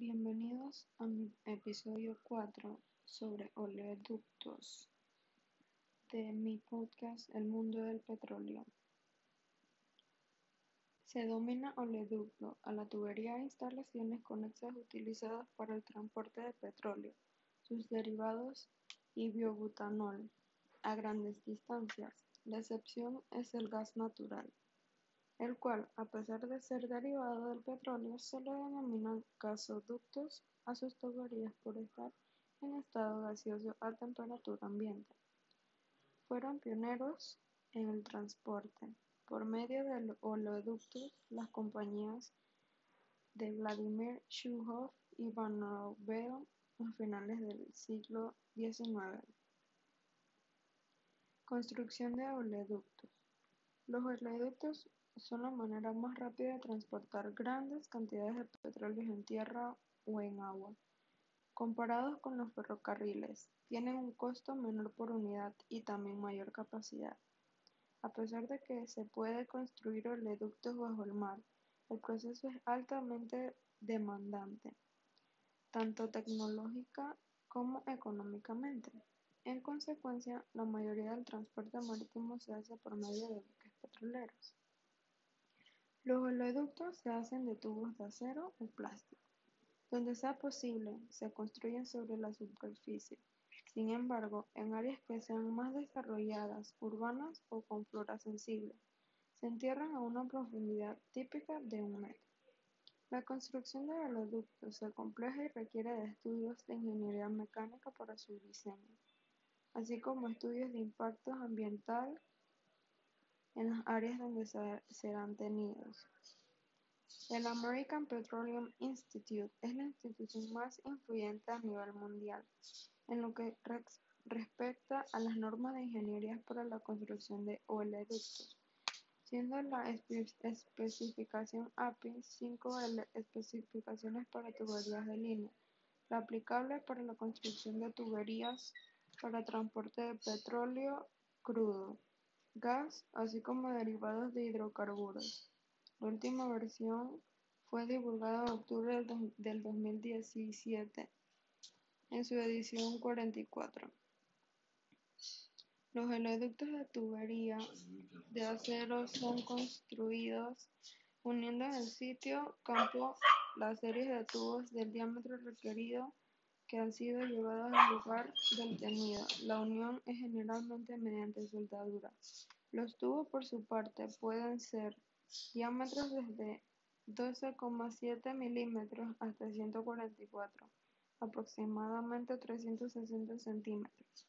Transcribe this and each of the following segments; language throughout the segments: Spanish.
Bienvenidos a mi episodio 4 sobre oleoductos de mi podcast El mundo del petróleo. Se domina oleoducto a la tubería e instalaciones conexas utilizadas para el transporte de petróleo, sus derivados y biobutanol a grandes distancias. La excepción es el gas natural el cual, a pesar de ser derivado del petróleo, se le denominan gasoductos a sus tuberías por estar en estado gaseoso a temperatura ambiente. Fueron pioneros en el transporte. Por medio del oleoductos, las compañías de Vladimir Shuhov y Van a finales del siglo XIX. Construcción de oleoductos. Los oleoductos son la manera más rápida de transportar grandes cantidades de petróleo en tierra o en agua. Comparados con los ferrocarriles, tienen un costo menor por unidad y también mayor capacidad. A pesar de que se puede construir oleoductos bajo el mar, el proceso es altamente demandante, tanto tecnológica como económicamente. En consecuencia, la mayoría del transporte marítimo se hace por medio de buques petroleros. Los oleoductos se hacen de tubos de acero o plástico. Donde sea posible, se construyen sobre la superficie. Sin embargo, en áreas que sean más desarrolladas, urbanas o con flora sensible, se entierran a una profundidad típica de un metro. La construcción de oleoductos es compleja y requiere de estudios de ingeniería mecánica para su diseño, así como estudios de impacto ambiental en las áreas donde serán tenidos. El American Petroleum Institute es la institución más influyente a nivel mundial en lo que respecta a las normas de ingeniería para la construcción de oleoductos, siendo la especificación API 5L especificaciones para tuberías de línea, la aplicable para la construcción de tuberías para transporte de petróleo crudo gas, así como derivados de hidrocarburos. La última versión fue divulgada en octubre del 2017 en su edición 44. Los oleoductos de tubería de acero son construidos uniendo en el sitio campo las series de tubos del diámetro requerido que han sido llevados al lugar del tenido. La unión es generalmente mediante soldadura. Los tubos, por su parte, pueden ser diámetros desde 12,7 milímetros hasta 144, aproximadamente 360 centímetros,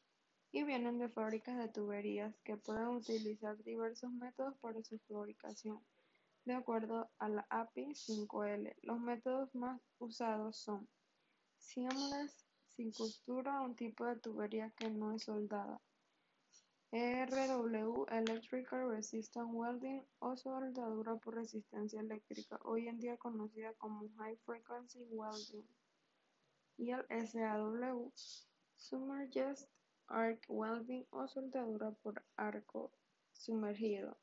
y vienen de fábricas de tuberías que pueden utilizar diversos métodos para su fabricación. De acuerdo a la API 5L, los métodos más usados son Seamless sin costura, un tipo de tubería que no es soldada. RW Electrical Resistant Welding o soldadura por resistencia eléctrica, hoy en día conocida como High Frequency Welding. Y el SAW Submerged Arc Welding o soldadura por arco sumergido.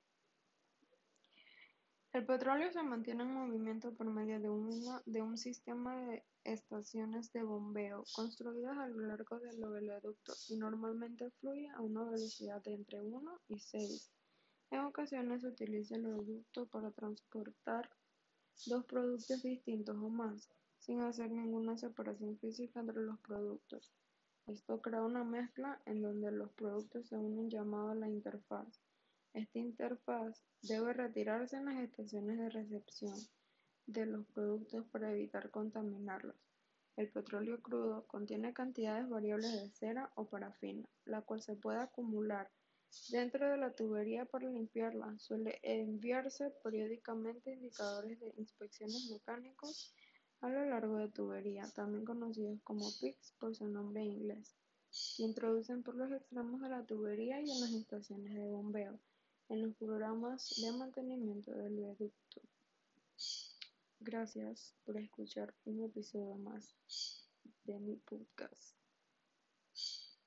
El petróleo se mantiene en movimiento por medio de, de un sistema de estaciones de bombeo construidas a lo largo del oleoducto y normalmente fluye a una velocidad de entre 1 y 6. En ocasiones se utiliza el oleoducto para transportar dos productos distintos o más, sin hacer ninguna separación física entre los productos. Esto crea una mezcla en donde los productos se unen llamado la interfaz. Esta interfaz debe retirarse en las estaciones de recepción de los productos para evitar contaminarlos. El petróleo crudo contiene cantidades variables de cera o parafina, la cual se puede acumular dentro de la tubería para limpiarla. Suele enviarse periódicamente indicadores de inspecciones mecánicos a lo largo de tubería, también conocidos como PICs por su nombre inglés, que introducen por los extremos de la tubería y en las estaciones de bombeo, en los programas de mantenimiento del viaducto. Gracias por escuchar un episodio más de mi podcast.